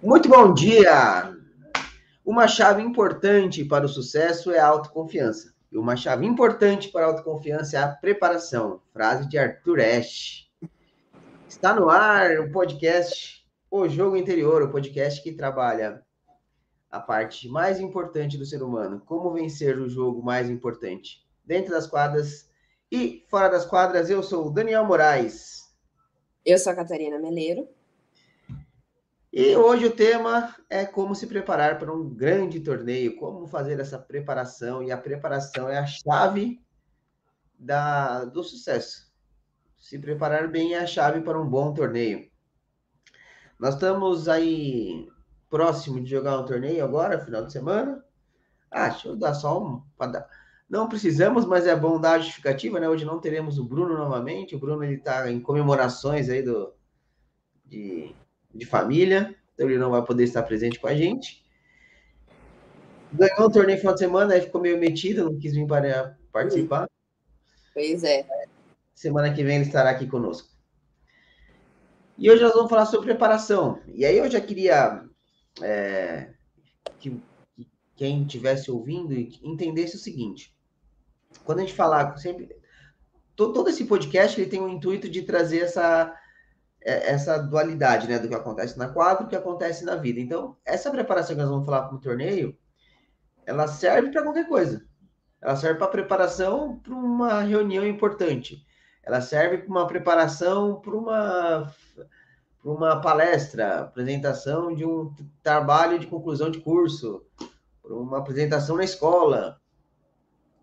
Muito bom dia! Uma chave importante para o sucesso é a autoconfiança. E uma chave importante para a autoconfiança é a preparação. Frase de Arthur Ashe. Está no ar o podcast O Jogo Interior, o podcast que trabalha a parte mais importante do ser humano. Como vencer o jogo mais importante. Dentro das quadras e fora das quadras, eu sou o Daniel Moraes. Eu sou a Catarina Meleiro. E hoje o tema é como se preparar para um grande torneio, como fazer essa preparação, e a preparação é a chave da, do sucesso. Se preparar bem é a chave para um bom torneio. Nós estamos aí próximo de jogar um torneio agora, final de semana. Ah, deixa eu dar só um. Não precisamos, mas é bom dar a justificativa, né? Hoje não teremos o Bruno novamente. O Bruno ele está em comemorações aí do, de de família, então ele não vai poder estar presente com a gente. Ganhou um torneio no final de semana, aí ficou meio metido, não quis vir para participar. Pois é. Semana que vem ele estará aqui conosco. E hoje nós vamos falar sobre preparação. E aí eu já queria é, que, que, quem estivesse ouvindo entendesse o seguinte. Quando a gente falar sempre. Todo, esse podcast ele tem o intuito de trazer essa essa dualidade, né, do que acontece na quadra e do que acontece na vida. Então, essa preparação que nós vamos falar para o torneio, ela serve para qualquer coisa. Ela serve para preparação para uma reunião importante. Ela serve para uma preparação para uma para uma palestra, apresentação de um trabalho de conclusão de curso, para uma apresentação na escola.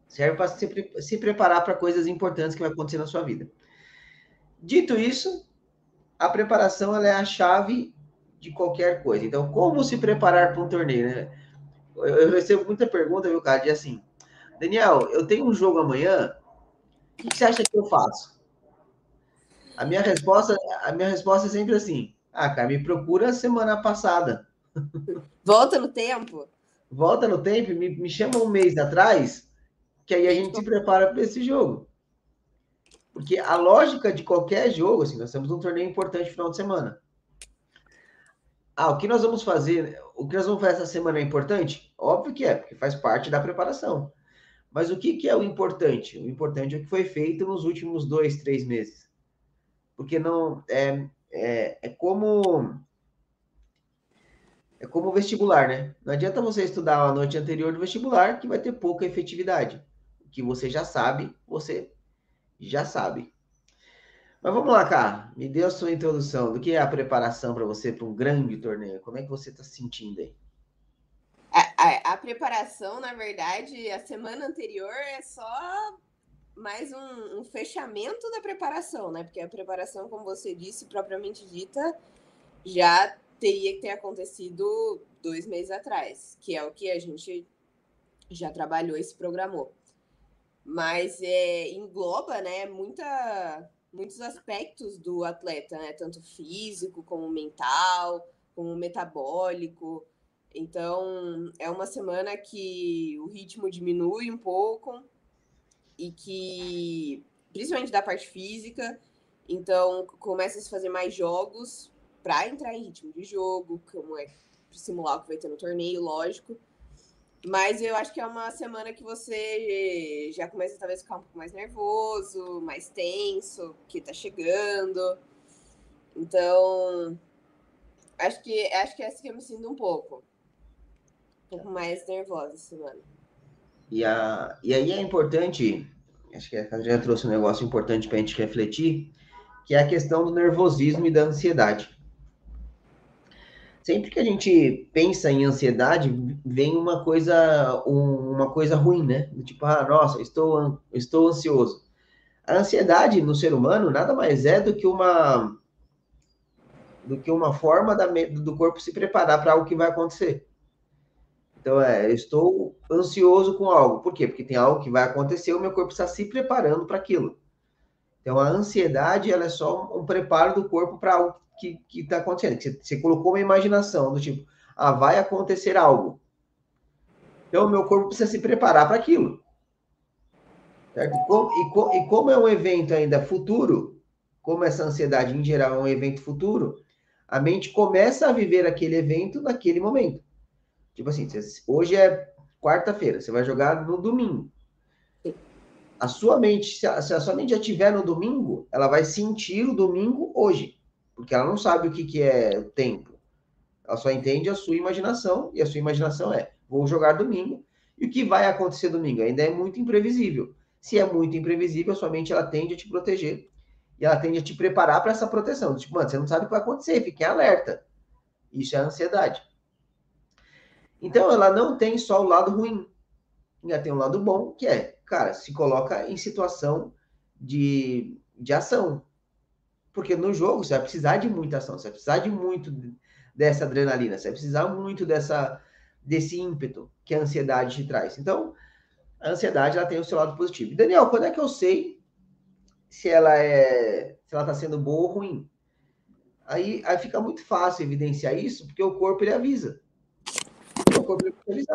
Serve para se, se preparar para coisas importantes que vai acontecer na sua vida. Dito isso, a preparação é a chave de qualquer coisa. Então, como se preparar para um torneio, né? Eu recebo muita pergunta, viu, cara, de assim, Daniel, eu tenho um jogo amanhã, o que você acha que eu faço? A minha resposta, a minha resposta é sempre assim, ah, cara, me procura semana passada. Volta no tempo. Volta no tempo, me, me chama um mês atrás, que aí a gente se prepara para esse jogo. Porque a lógica de qualquer jogo, assim, nós temos um torneio importante final de semana. Ah, o que nós vamos fazer? O que nós vamos fazer essa semana é importante? Óbvio que é, porque faz parte da preparação. Mas o que, que é o importante? O importante é o que foi feito nos últimos dois, três meses. Porque não é, é, é como é como vestibular, né? Não adianta você estudar a noite anterior do vestibular que vai ter pouca efetividade. O que você já sabe, você já sabe. Mas vamos lá, cara. Me dê a sua introdução do que é a preparação para você para um grande torneio. Como é que você está se sentindo aí? A, a, a, preparação, na verdade, a semana anterior é só mais um, um, fechamento da preparação, né? Porque a preparação, como você disse, propriamente dita, já teria que ter acontecido dois meses atrás, que é o que a gente já trabalhou e se programou mas é, engloba né, muita, muitos aspectos do atleta, né, tanto físico como mental, como metabólico. Então, é uma semana que o ritmo diminui um pouco e que, principalmente da parte física, então começa a se fazer mais jogos para entrar em ritmo de jogo, como é simular o que vai ter no torneio, lógico. Mas eu acho que é uma semana que você já começa talvez a ficar um pouco mais nervoso, mais tenso, que tá chegando. Então, acho que acho que é assim que eu me sinto um pouco. Um pouco mais nervosa essa semana. E, a, e aí é importante, acho que a Catarina trouxe um negócio importante para a gente refletir, que é a questão do nervosismo e da ansiedade sempre que a gente pensa em ansiedade, vem uma coisa, um, uma coisa ruim, né? Tipo, ah, nossa, estou, estou ansioso. A ansiedade no ser humano nada mais é do que uma do que uma forma da, do corpo se preparar para algo que vai acontecer. Então, é, estou ansioso com algo. Por quê? Porque tem algo que vai acontecer, o meu corpo está se preparando para aquilo. Então, a ansiedade ela é só um preparo do corpo para algo que está acontecendo. Você, você colocou uma imaginação do tipo, ah, vai acontecer algo. Então, o meu corpo precisa se preparar para aquilo. Certo? E, e como é um evento ainda futuro, como essa ansiedade em geral é um evento futuro, A mente começa a viver aquele evento naquele momento. Tipo assim, hoje é quarta-feira, você vai jogar no domingo. A sua mente, se a, sua mente já estiver no domingo, ela vai sentir o domingo hoje, porque ela não sabe o que, que é o tempo. Ela só entende a sua imaginação, e a sua imaginação é: vou jogar domingo, e o que vai acontecer domingo? Ainda é muito imprevisível. Se é muito imprevisível, a sua mente ela tende a te proteger e ela tende a te preparar para essa proteção. Tipo, mano, você não sabe o que vai acontecer, fique alerta. Isso é ansiedade. Então, ela não tem só o lado ruim. Ainda tem um lado bom, que é, cara, se coloca em situação de, de ação. Porque no jogo você vai precisar de muita ação, você vai precisar de muito dessa adrenalina, você vai precisar muito dessa, desse ímpeto que a ansiedade te traz. Então, a ansiedade ela tem o seu lado positivo. Daniel, quando é que eu sei se ela é se ela está sendo boa ou ruim? Aí, aí fica muito fácil evidenciar isso, porque o corpo ele avisa. O corpo ele.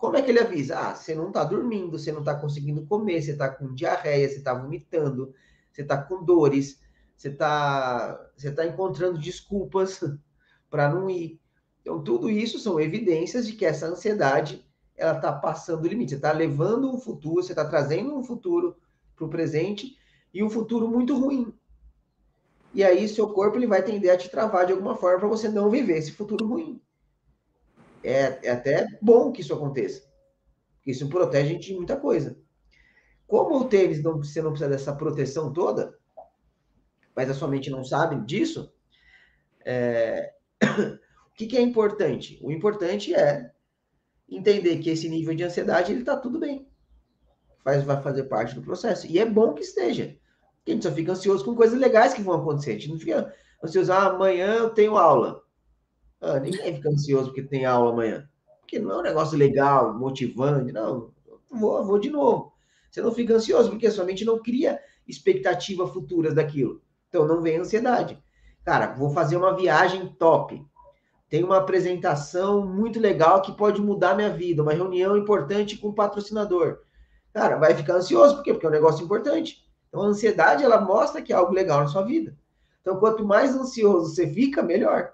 Como é que ele avisa? Ah, você não está dormindo, você não está conseguindo comer, você está com diarreia, você está vomitando, você está com dores, você está você tá encontrando desculpas para não ir. Então, tudo isso são evidências de que essa ansiedade ela está passando o limite. Você está levando um futuro, você está trazendo um futuro para o presente e um futuro muito ruim. E aí, seu corpo ele vai tender a te travar de alguma forma para você não viver esse futuro ruim. É, é, até bom que isso aconteça. Isso protege a gente de muita coisa. Como o tênis, não, você não precisa dessa proteção toda, mas a sua mente não sabe disso, é... o que, que é importante? O importante é entender que esse nível de ansiedade ele está tudo bem. Faz, vai fazer parte do processo. E é bom que esteja. Porque a gente só fica ansioso com coisas legais que vão acontecer. A gente não fica ansioso, ah, amanhã eu tenho aula. Ah, ninguém fica ansioso porque tem aula amanhã. Porque não é um negócio legal, motivante. Não, vou, vou de novo. Você não fica ansioso porque a sua mente não cria expectativa futuras daquilo. Então não vem ansiedade. Cara, vou fazer uma viagem top tem uma apresentação muito legal que pode mudar minha vida, uma reunião importante com o patrocinador. Cara, vai ficar ansioso, por quê? Porque é um negócio importante. Então, a ansiedade, ela mostra que é algo legal na sua vida. Então, quanto mais ansioso você fica, melhor.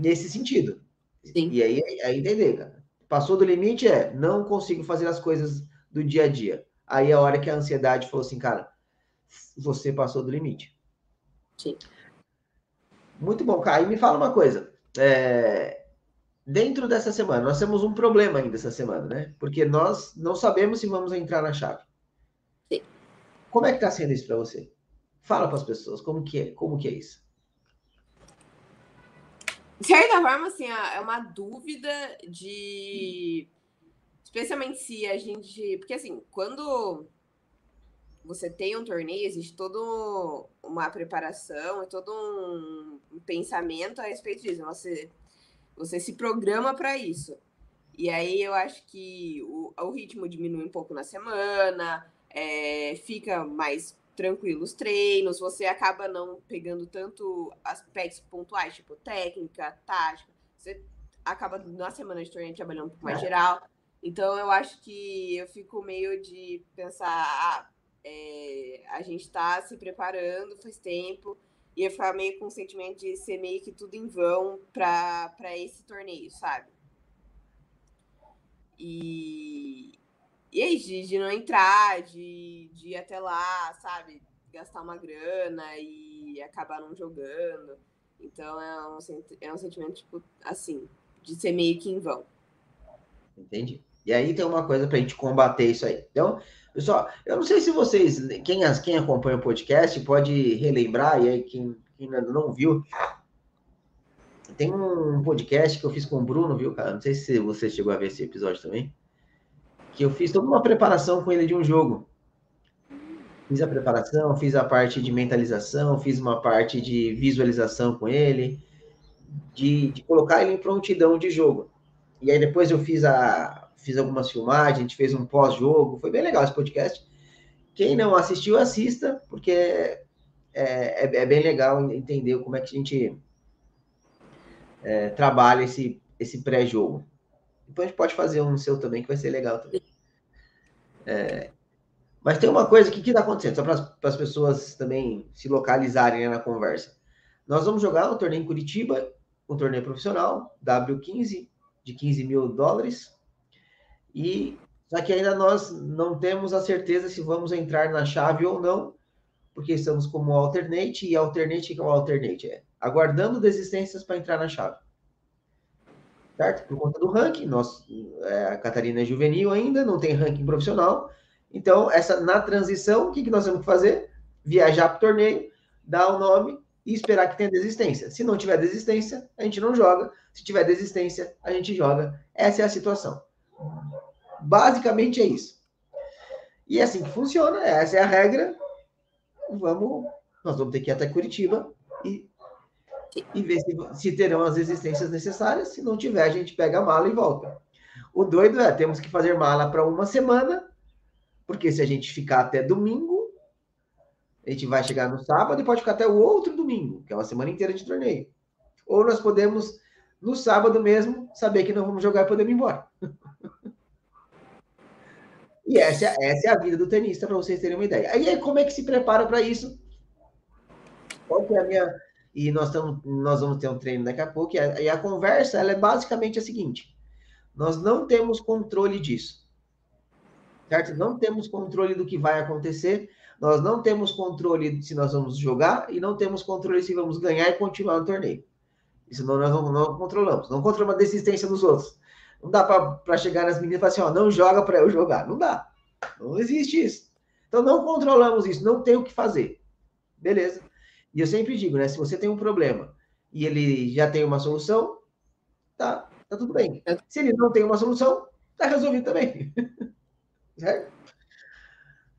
Nesse sentido. Sim. E aí, aí entender, cara. Passou do limite é, não consigo fazer as coisas do dia a dia. Aí é a hora que a ansiedade falou assim, cara, você passou do limite. Sim. Muito bom, Caio. Me fala uma coisa. É... Dentro dessa semana, nós temos um problema ainda essa semana, né? Porque nós não sabemos se vamos entrar na chave. Sim. Como é que está sendo isso para você? Fala para as pessoas como que é, como que é isso. De certa forma, assim, é uma dúvida de, especialmente se a gente, porque assim, quando você tem um torneio, existe toda uma preparação e todo um pensamento a respeito disso. Você, você se programa para isso. E aí eu acho que o, o ritmo diminui um pouco na semana, é, fica mais tranquilo os treinos, você acaba não pegando tanto aspectos pontuais, tipo técnica, tática. Você acaba na semana de torneio trabalhando um pouco mais geral. Então eu acho que eu fico meio de pensar, ah, é, a gente está se preparando faz tempo e eu ficava meio com o sentimento de ser meio que tudo em vão para esse torneio, sabe? E, e aí, de, de não entrar, de, de ir até lá, sabe? Gastar uma grana e acabar não jogando. Então é um, é um sentimento, tipo, assim, de ser meio que em vão. Entendi. E aí tem uma coisa para a gente combater isso aí. Então, Pessoal, eu não sei se vocês, quem, quem acompanha o podcast, pode relembrar, e aí quem, quem ainda não viu, tem um podcast que eu fiz com o Bruno, viu, cara? Não sei se você chegou a ver esse episódio também. Que eu fiz toda uma preparação com ele de um jogo. Fiz a preparação, fiz a parte de mentalização, fiz uma parte de visualização com ele, de, de colocar ele em prontidão de jogo. E aí depois eu fiz a, fiz algumas filmagens, a gente fez um pós-jogo, foi bem legal esse podcast. Quem não assistiu, assista, porque é, é, é bem legal entender como é que a gente é, trabalha esse, esse pré-jogo. Depois a gente pode fazer um seu também, que vai ser legal também. É, mas tem uma coisa que está acontecendo, só para as pessoas também se localizarem né, na conversa. nós vamos jogar um torneio em Curitiba, um torneio profissional, W15, de 15 mil dólares. E só que ainda nós não temos a certeza se vamos entrar na chave ou não, porque estamos como alternate, e alternate que é o alternate? É aguardando desistências para entrar na chave. Certo? Por conta do ranking, nós, é, a Catarina é juvenil ainda, não tem ranking profissional. Então, essa na transição, o que, que nós temos que fazer? Viajar para o torneio, dar o nome e esperar que tenha desistência. Se não tiver desistência, a gente não joga. Se tiver desistência, a gente joga. Essa é a situação. Basicamente é isso. E é assim que funciona, essa é a regra. Vamos, nós vamos ter que ir até Curitiba e, e ver se, se terão as existências necessárias. Se não tiver, a gente pega a mala e volta. O doido é, temos que fazer mala para uma semana, porque se a gente ficar até domingo, a gente vai chegar no sábado e pode ficar até o outro domingo, que é uma semana inteira de torneio. Ou nós podemos, no sábado mesmo, saber que não vamos jogar e podemos ir embora. E essa, essa é a vida do tenista, para vocês terem uma ideia. Aí, como é que se prepara para isso? Qual é a minha. E nós, estamos, nós vamos ter um treino daqui a pouco. E a, e a conversa ela é basicamente a seguinte: nós não temos controle disso. Certo? Não temos controle do que vai acontecer. Nós não temos controle se nós vamos jogar e não temos controle se vamos ganhar e continuar no torneio. Isso nós não, não controlamos. Não controlamos a desistência dos outros. Não dá para chegar nas meninas e falar assim, ó, não joga para eu jogar. Não dá. Não existe isso. Então não controlamos isso, não tem o que fazer. Beleza? E eu sempre digo, né? Se você tem um problema e ele já tem uma solução, tá, tá tudo bem. Se ele não tem uma solução, tá resolvido também. certo?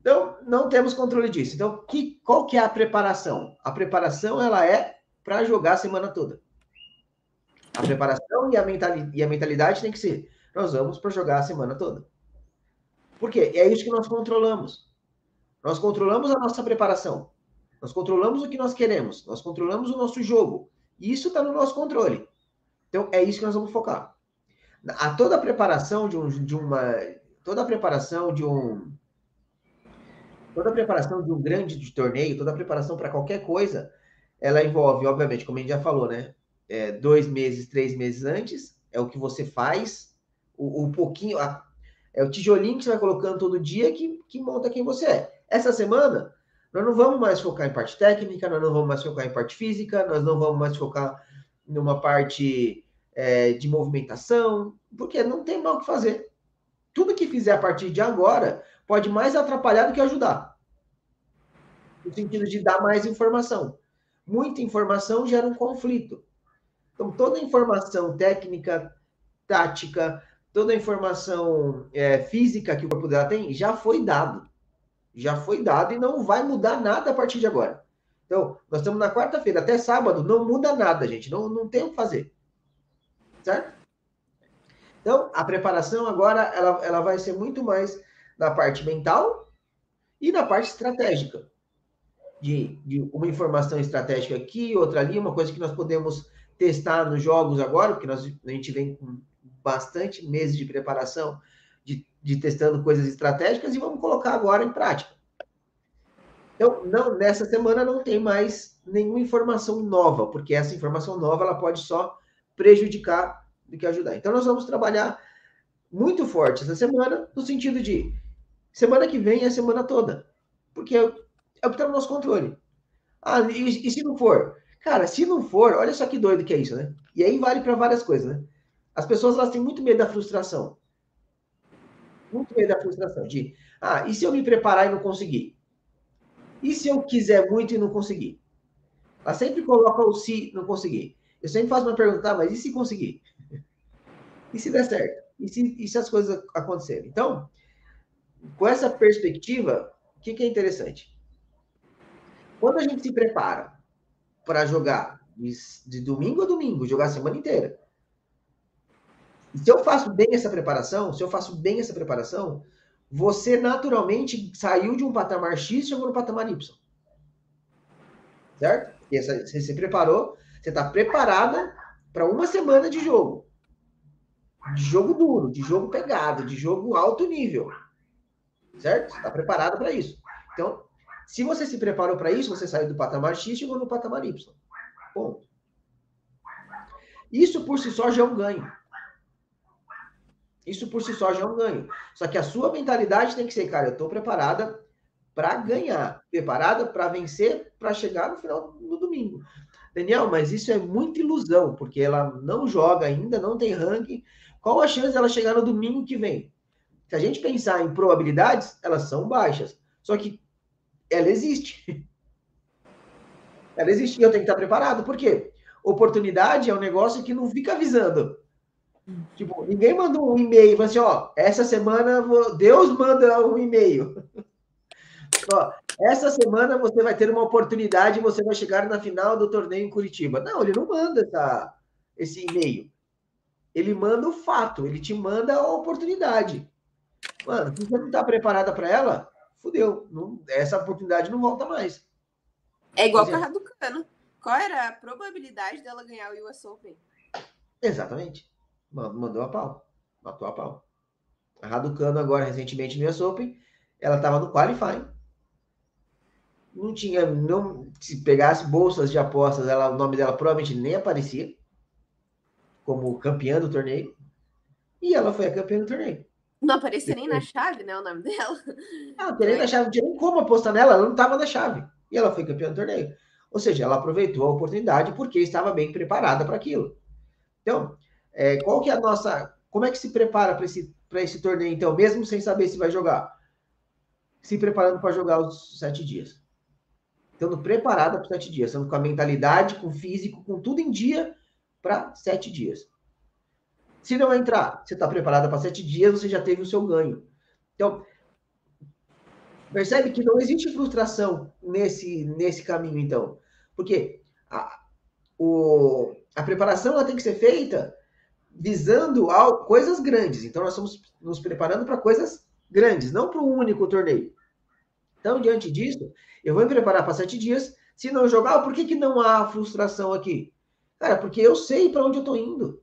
Então, não temos controle disso. Então, que, qual que é a preparação? A preparação, ela é para jogar a semana toda. A preparação e a, mentalidade, e a mentalidade tem que ser: nós vamos para jogar a semana toda. Por quê? É isso que nós controlamos. Nós controlamos a nossa preparação. Nós controlamos o que nós queremos. Nós controlamos o nosso jogo. E isso está no nosso controle. Então, é isso que nós vamos focar. A toda a preparação de, um, de uma. Toda a preparação de um. Toda a preparação de um grande de torneio, toda a preparação para qualquer coisa, ela envolve, obviamente, como a gente já falou, né? é, dois meses, três meses antes, é o que você faz, o, o pouquinho, a, é o tijolinho que você vai colocando todo dia que, que monta quem você é. Essa semana, nós não vamos mais focar em parte técnica, nós não vamos mais focar em parte física, nós não vamos mais focar numa parte é, de movimentação, porque não tem mal o que fazer. Tudo que fizer a partir de agora pode mais atrapalhar do que ajudar. No sentido de dar mais informação. Muita informação gera um conflito. Então, toda informação técnica, tática, toda a informação é, física que o corpo dela tem já foi dado. Já foi dado e não vai mudar nada a partir de agora. Então, nós estamos na quarta-feira, até sábado, não muda nada, gente. Não, não tem o que fazer. Certo? Então, a preparação agora ela, ela vai ser muito mais na parte mental e na parte estratégica. De, de uma informação estratégica aqui, outra ali, uma coisa que nós podemos testar nos jogos agora, porque nós, a gente vem com bastante meses de preparação, de, testando coisas estratégicas, e vamos colocar agora em prática. Então, não, nessa semana não tem mais nenhuma informação nova, porque essa informação nova ela pode só prejudicar do que ajudar. Então, nós vamos trabalhar muito forte essa semana, no sentido de semana que vem é a semana toda, porque é, é o que está no nosso controle. Ah, e, e se não for? Cara, se não for, olha só que doido que é isso, né? E aí vale para várias coisas, né? As pessoas elas têm muito medo da frustração. Muito medo da frustração. De, ah, e se eu me preparar e não conseguir? E se eu quiser muito e não conseguir? Ela sempre coloca o se não conseguir. Eu sempre faço uma pergunta, tá, mas e se conseguir? E se der certo? E se, e se as coisas acontecerem? Então, com essa perspectiva, o que, que é interessante? Quando a gente se prepara para jogar de, de, domingo a domingo, jogar a semana inteira. E se eu faço bem essa preparação, se eu faço bem essa preparação, você naturalmente saiu de um patamar X e chegou no patamar Y. Certo? Essa, você se preparou, você está preparada para uma semana de jogo. De jogo duro, de jogo pegado, de jogo alto nível. Certo? Está preparado para isso. Então, se você se preparou para isso, você saiu do patamar X e chegou no patamar Y. Ponto. Isso por si só já é um ganho. Isso por si só já é um ganho. Só que a sua mentalidade tem que ser, cara, eu estou preparada para ganhar, preparada para vencer, para chegar no final do domingo. Daniel, mas isso é muita ilusão, porque ela não joga ainda, não tem ranking. Qual a chance dela chegar no domingo que vem? Se a gente pensar em probabilidades, elas são baixas. Só que ela existe. Ela existe e eu tenho que estar preparado. Por quê? Oportunidade é um negócio que não fica avisando. Tipo, ninguém manda um e-mail fala assim, ó, essa semana Deus manda um e-mail. ó, essa semana você vai ter uma oportunidade e você vai chegar na final do torneio em Curitiba. Não, ele não manda essa, esse e-mail. Ele manda o fato, ele te manda a oportunidade. Mano, se você não está preparada para ela, fudeu. Não, essa oportunidade não volta mais. É igual para a Raducano. Qual era a probabilidade dela ganhar o US Open? Exatamente. Mandou a pau. Matou a pau. A Raducano agora, recentemente no US Open, ela estava no qualifying. Não tinha, não, se pegasse bolsas de apostas, ela, o nome dela provavelmente nem aparecia como campeã do torneio. E ela foi a campeã do torneio. Não aparecia nem na chave, né? O nome dela. Ah, não nem na chave, não tinha nem como apostar nela, ela não estava na chave. E ela foi campeã do torneio. Ou seja, ela aproveitou a oportunidade porque estava bem preparada para aquilo. Então, é, qual que é a nossa. Como é que se prepara para esse, esse torneio, então, mesmo sem saber se vai jogar? Se preparando para jogar os sete dias. Estando preparada para sete dias, estando com a mentalidade, com o físico, com tudo em dia para sete dias. Se não entrar, você está preparada para sete dias, você já teve o seu ganho. Então, percebe que não existe frustração nesse, nesse caminho, então. Porque a, o, a preparação ela tem que ser feita visando ao, coisas grandes. Então, nós estamos nos preparando para coisas grandes, não para um único torneio. Então, diante disso, eu vou me preparar para sete dias. Se não jogar, por que, que não há frustração aqui? Cara, porque eu sei para onde eu estou indo.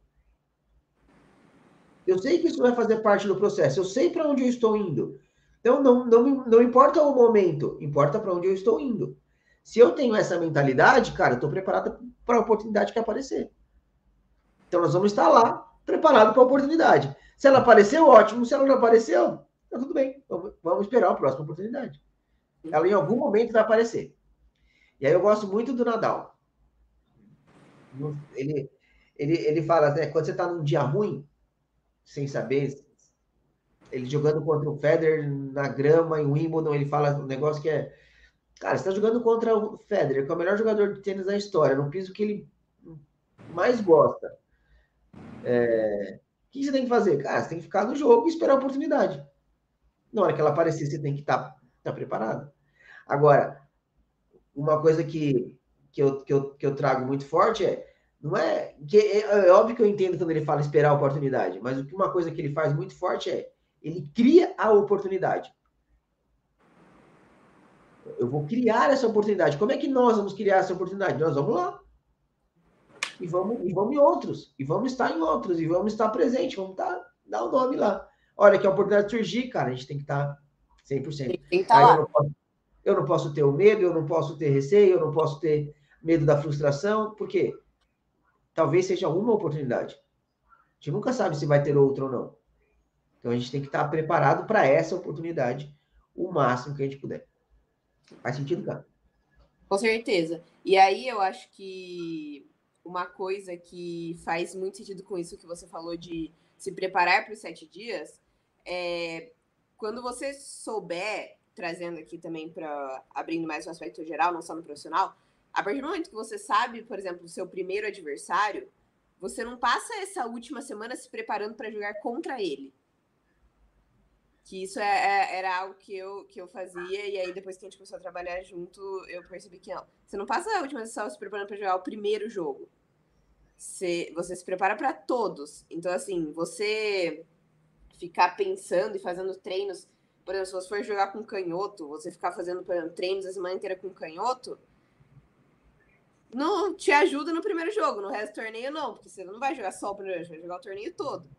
Eu sei que isso vai fazer parte do processo. Eu sei para onde eu estou indo. Então, não, não, não importa o momento, importa para onde eu estou indo. Se eu tenho essa mentalidade, cara, eu estou preparado para a oportunidade que aparecer. Então, nós vamos estar lá, preparado para a oportunidade. Se ela apareceu, ótimo. Se ela não apareceu, tá tudo bem. Vamos esperar a próxima oportunidade. Ela em algum momento vai aparecer. E aí eu gosto muito do Nadal. Ele, ele, ele fala, né, quando você está num dia ruim, sem saber, ele jogando contra o Federer na grama em Wimbledon, ele fala um negócio que é Cara, você está jogando contra o Federer, que é o melhor jogador de tênis da história, no piso que ele mais gosta. É... O que você tem que fazer? Cara, você tem que ficar no jogo e esperar a oportunidade. Na hora que ela aparecer, você tem que estar tá, tá preparado. Agora, uma coisa que, que, eu, que, eu, que eu trago muito forte é não é que é, é, óbvio que eu entendo quando ele fala esperar a oportunidade, mas uma coisa que ele faz muito forte é ele cria a oportunidade eu vou criar essa oportunidade. Como é que nós vamos criar essa oportunidade? Nós vamos lá. E vamos, e vamos em outros. E vamos estar em outros. E vamos estar presente. Vamos estar, dar o nome lá. Olha, que a oportunidade surgir, cara, a gente tem que estar 100%. Tem que estar lá. Eu não, posso, eu não posso ter o medo, eu não posso ter receio, eu não posso ter medo da frustração, porque talvez seja uma oportunidade. A gente nunca sabe se vai ter outra ou não. Então a gente tem que estar preparado para essa oportunidade o máximo que a gente puder. Faz sentido, cara? Com certeza. E aí eu acho que uma coisa que faz muito sentido com isso que você falou de se preparar para os sete dias é quando você souber, trazendo aqui também para abrindo mais o aspecto geral, não só no profissional, a partir do momento que você sabe, por exemplo, o seu primeiro adversário, você não passa essa última semana se preparando para jogar contra ele que isso é, é, era algo que eu, que eu fazia, e aí depois que a gente começou a trabalhar junto, eu percebi que não. Você não passa a última sessão se preparando para jogar o primeiro jogo. Você, você se prepara para todos. Então, assim, você ficar pensando e fazendo treinos. Por exemplo, se você for jogar com canhoto, você ficar fazendo exemplo, treinos a semana inteira com canhoto, não te ajuda no primeiro jogo. No resto do torneio, não, porque você não vai jogar só o primeiro, você vai jogar o torneio todo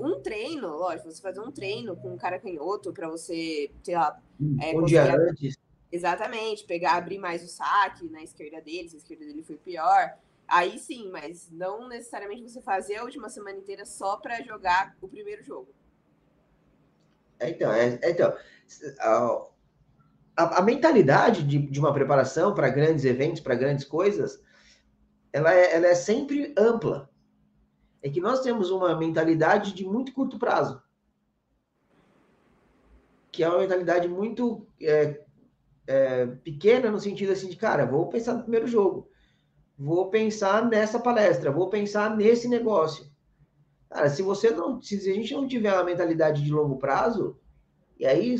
um treino, lógico, você fazer um treino com um cara canhoto para você, sei lá, é, um dia antes. Exatamente, pegar, abrir mais o saque na esquerda deles, a esquerda dele foi pior. Aí sim, mas não necessariamente você fazer a última semana inteira só para jogar o primeiro jogo. É, então, é, é, então a, a, mentalidade de, de uma preparação para grandes eventos, para grandes coisas, ela é, ela é sempre ampla. É que nós temos uma mentalidade de muito curto prazo. Que é uma mentalidade muito é, é, pequena no sentido assim de, cara, vou pensar no primeiro jogo. Vou pensar nessa palestra, vou pensar nesse negócio. Cara, se você não, se a gente não tiver uma mentalidade de longo prazo, e aí,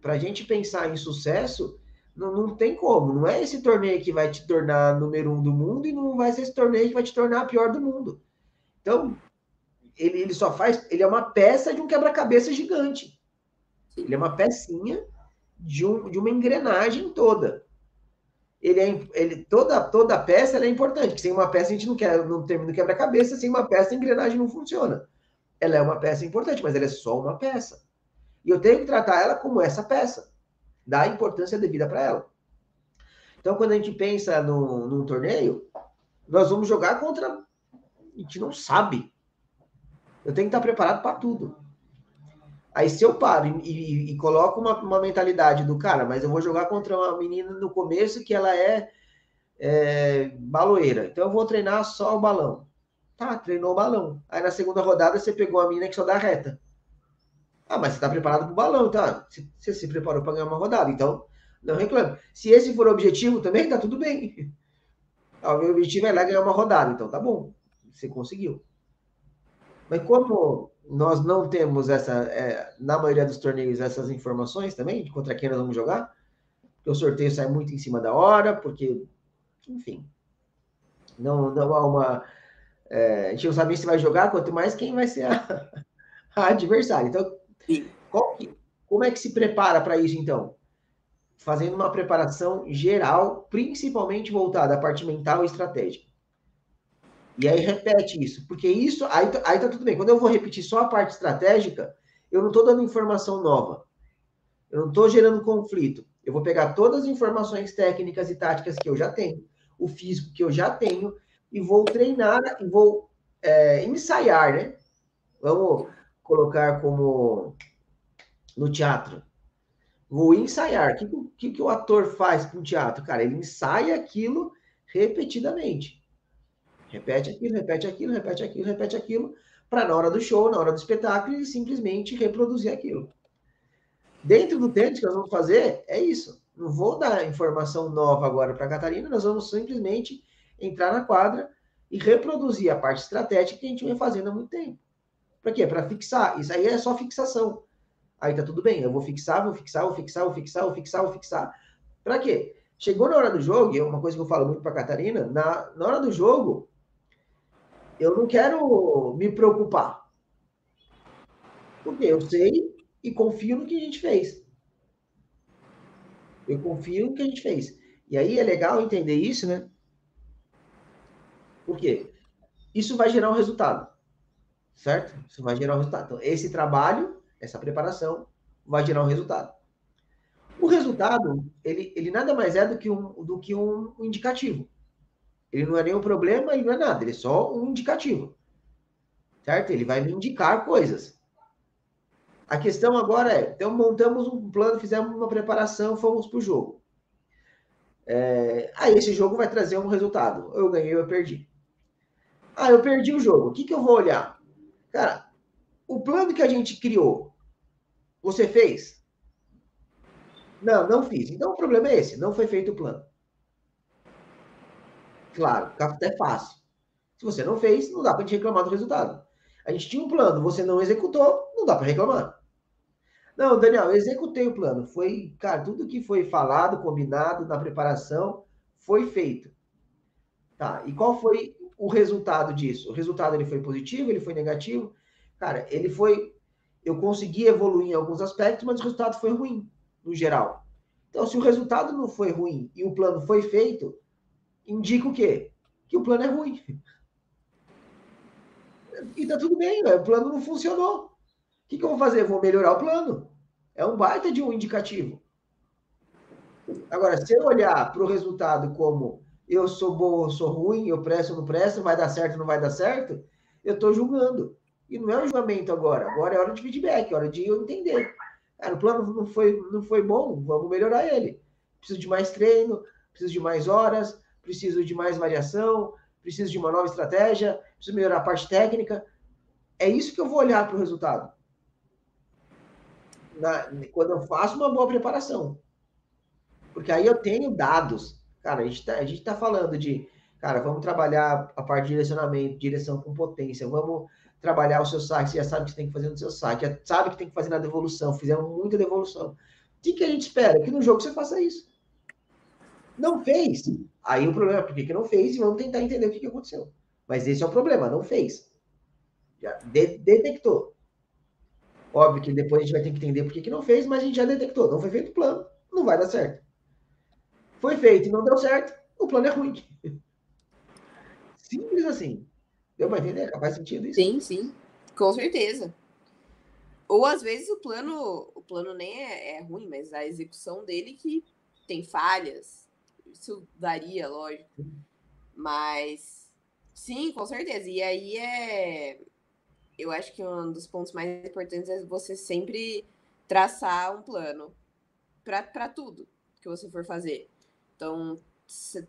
para a gente pensar em sucesso, não, não tem como. Não é esse torneio que vai te tornar número um do mundo e não vai ser esse torneio que vai te tornar a pior do mundo. Então, ele, ele só faz. Ele é uma peça de um quebra-cabeça gigante. Ele é uma pecinha de, um, de uma engrenagem toda. Ele é ele, toda, toda peça é importante, sem uma peça a gente não quer, não termina o quebra-cabeça, sem uma peça a engrenagem não funciona. Ela é uma peça importante, mas ela é só uma peça. E eu tenho que tratar ela como essa peça dar a importância devida para ela. Então, quando a gente pensa no, num torneio, nós vamos jogar contra. A gente não sabe. Eu tenho que estar preparado para tudo. Aí, se eu paro e, e, e coloco uma, uma, mentalidade do cara, mas eu vou jogar contra uma menina no começo que ela é, é baloeira, então eu vou treinar só o balão. Tá, treinou o balão. Aí na segunda rodada você pegou a menina que só dá reta. Ah, mas você está preparado para o balão, tá? Você se preparou para ganhar uma rodada, então não reclame. Se esse for o objetivo, também tá tudo bem. O meu objetivo é lá ganhar uma rodada, então tá bom. Você conseguiu. Mas como nós não temos essa, é, na maioria dos torneios, essas informações também, de contra quem nós vamos jogar, porque o sorteio sai muito em cima da hora, porque, enfim, não, não há uma. É, a gente não sabe se vai jogar, quanto mais quem vai ser a, a adversária. Então, que, como é que se prepara para isso, então? Fazendo uma preparação geral, principalmente voltada à parte mental e estratégica. E aí repete isso, porque isso, aí, tá, aí tá tudo bem. Quando eu vou repetir só a parte estratégica, eu não estou dando informação nova. Eu não estou gerando conflito. Eu vou pegar todas as informações técnicas e táticas que eu já tenho, o físico que eu já tenho, e vou treinar e vou é, ensaiar, né? Vamos colocar como no teatro. Vou ensaiar. O que, que, que o ator faz com o teatro? Cara, ele ensaia aquilo repetidamente. Repete aquilo, repete aquilo, repete aquilo, repete aquilo, para na hora do show, na hora do espetáculo, ele simplesmente reproduzir aquilo. Dentro do tênis que nós vamos fazer, é isso. Não vou dar informação nova agora para a Catarina, nós vamos simplesmente entrar na quadra e reproduzir a parte estratégica que a gente vem fazendo há muito tempo. Para quê? Para fixar. Isso aí é só fixação. Aí tá tudo bem, eu vou fixar, vou fixar, vou fixar, vou fixar, vou fixar, vou fixar. Para quê? Chegou na hora do jogo, e é uma coisa que eu falo muito para Catarina, na, na hora do jogo, eu não quero me preocupar. Porque eu sei e confio no que a gente fez. Eu confio no que a gente fez. E aí é legal entender isso, né? Por quê? Isso vai gerar um resultado certo? Isso vai gerar um resultado. Então, esse trabalho, essa preparação, vai gerar um resultado. O resultado, ele, ele nada mais é do que, um, do que um indicativo. Ele não é nenhum problema, ele não é nada, ele é só um indicativo. Certo? Ele vai me indicar coisas. A questão agora é, então montamos um plano, fizemos uma preparação, fomos para o jogo. É, aí esse jogo vai trazer um resultado. Eu ganhei, eu perdi. Ah, eu perdi o jogo. O que, que eu vou olhar? Cara, o plano que a gente criou, você fez? Não, não fiz. Então o problema é esse, não foi feito o plano. Claro, é fácil. Se você não fez, não dá para gente reclamar do resultado. A gente tinha um plano, você não executou, não dá para reclamar. Não, Daniel, eu executei o plano. Foi, cara, tudo que foi falado, combinado na preparação, foi feito. Tá, e qual foi o resultado disso? O resultado ele foi positivo, ele foi negativo? Cara, ele foi. Eu consegui evoluir em alguns aspectos, mas o resultado foi ruim, no geral. Então, se o resultado não foi ruim e o plano foi feito, indica o quê? Que o plano é ruim. E tá tudo bem, o plano não funcionou. O que, que eu vou fazer? Vou melhorar o plano. É um baita de um indicativo. Agora, se eu olhar para o resultado como eu sou bom, eu sou ruim, eu presto não presto, vai dar certo não vai dar certo, eu estou julgando. E não é um julgamento agora. Agora é hora de feedback, é hora de eu entender. Cara, o plano não foi, não foi bom, vamos melhorar ele. Preciso de mais treino, preciso de mais horas, preciso de mais variação, preciso de uma nova estratégia, preciso melhorar a parte técnica. É isso que eu vou olhar para o resultado. Na, quando eu faço uma boa preparação. Porque aí eu tenho dados. Cara, a gente está tá falando de, cara, vamos trabalhar a parte de direcionamento, direção com potência, vamos trabalhar o seu saque, você já sabe o que tem que fazer no seu saque, já sabe o que tem que fazer na devolução, fizemos muita devolução. O que, que a gente espera? Que no jogo você faça isso. Não fez. Aí o problema é por que, que não fez e vamos tentar entender o que, que aconteceu. Mas esse é o problema, não fez. Já de detectou. Óbvio que depois a gente vai ter que entender por que, que não fez, mas a gente já detectou. Não foi feito o plano, não vai dar certo. Foi feito e não deu certo, o plano é ruim. Simples assim. Deu para entender? Faz sentido isso? Sim, sim. Com certeza. Ou às vezes o plano, o plano nem é, é ruim, mas a execução dele que tem falhas. Isso daria, lógico. Mas sim, com certeza. E aí é. Eu acho que um dos pontos mais importantes é você sempre traçar um plano para tudo que você for fazer. Então,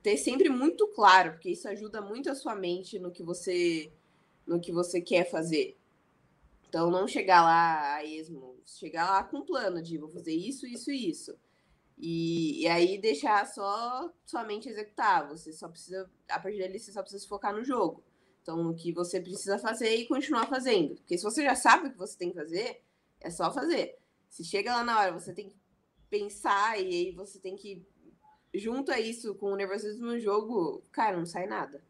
ter sempre muito claro, porque isso ajuda muito a sua mente no que você no que você quer fazer. Então, não chegar lá a esmo, chegar lá com um plano de vou fazer isso, isso e isso. E, e aí deixar só sua mente executar. Você só precisa, a partir dali, você só precisa focar no jogo. Então, o que você precisa fazer e continuar fazendo. Porque se você já sabe o que você tem que fazer, é só fazer. Se chega lá na hora, você tem que pensar e aí você tem que junta isso com o nervosismo no jogo, cara, não sai nada.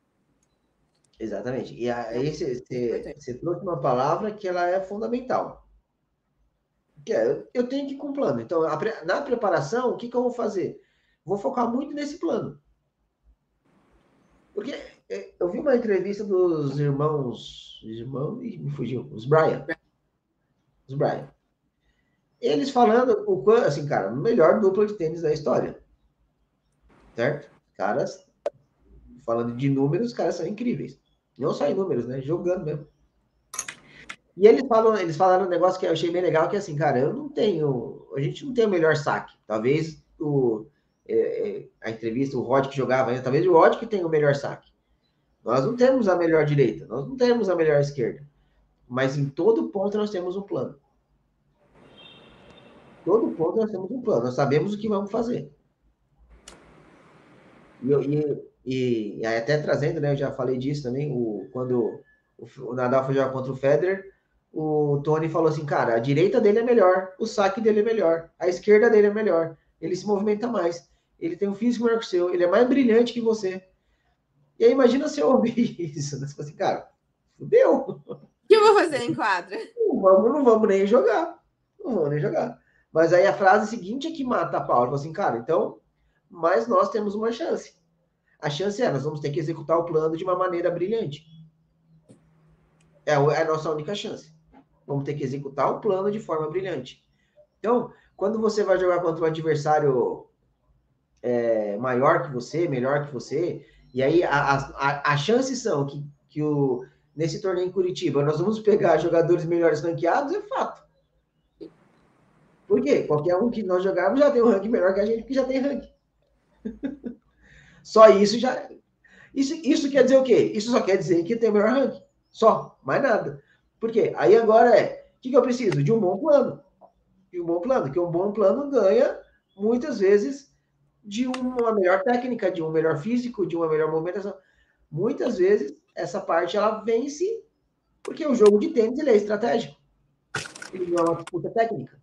Exatamente. E aí você, você, trouxe uma palavra que ela é fundamental. É, eu tenho que ir com plano. Então, na preparação, o que, que eu vou fazer? Vou focar muito nesse plano. Porque é, eu vi uma entrevista dos irmãos. Irmão, me fugiu. Os Brian. Os Brian. Eles falando o quanto, assim, cara, melhor dupla de tênis da história certo? Caras, falando de números, os caras são incríveis. Não só em números, né? Jogando mesmo. E eles falam, eles falaram um negócio que eu achei bem legal, que é assim, cara, eu não tenho, a gente não tem o melhor saque. Talvez o, é, é a entrevista, o Rod que jogava, talvez o Rod que tenha o melhor saque. Nós não temos a melhor direita, nós não temos a melhor esquerda. Mas em todo ponto nós temos um plano. Todo ponto nós temos um plano. Nós sabemos o que vamos fazer. E, e, e até trazendo, né? Eu já falei disso também, o, quando o, o Nadal foi jogar contra o Federer, o Tony falou assim, cara, a direita dele é melhor, o saque dele é melhor, a esquerda dele é melhor, ele se movimenta mais, ele tem um físico melhor que o seu, ele é mais brilhante que você. E aí imagina se eu ouvir isso, né? Você fala assim, cara, fudeu. O que eu vou fazer em quadra? Não vamos, não vamos nem jogar. Não vamos nem jogar. Mas aí a frase seguinte é que mata a Paula. Assim, cara, então mas nós temos uma chance. A chance é, nós vamos ter que executar o plano de uma maneira brilhante. É, é a nossa única chance. Vamos ter que executar o plano de forma brilhante. Então, quando você vai jogar contra um adversário é, maior que você, melhor que você, e aí as chances são que, que o, nesse torneio em Curitiba nós vamos pegar jogadores melhores ranqueados, é fato. Por quê? Qualquer um que nós jogarmos já tem um ranking melhor que a gente, porque já tem ranking. Só isso já. Isso, isso quer dizer o quê? Isso só quer dizer que tem o melhor ranking. Só, mais nada. Por quê? Aí agora é, o que, que eu preciso? De um bom plano. De um bom plano, que um bom plano ganha, muitas vezes, de uma melhor técnica, de um melhor físico, de uma melhor movimentação. Muitas vezes, essa parte ela vence porque o jogo de tênis ele é estratégico. Ele não é uma disputa técnica.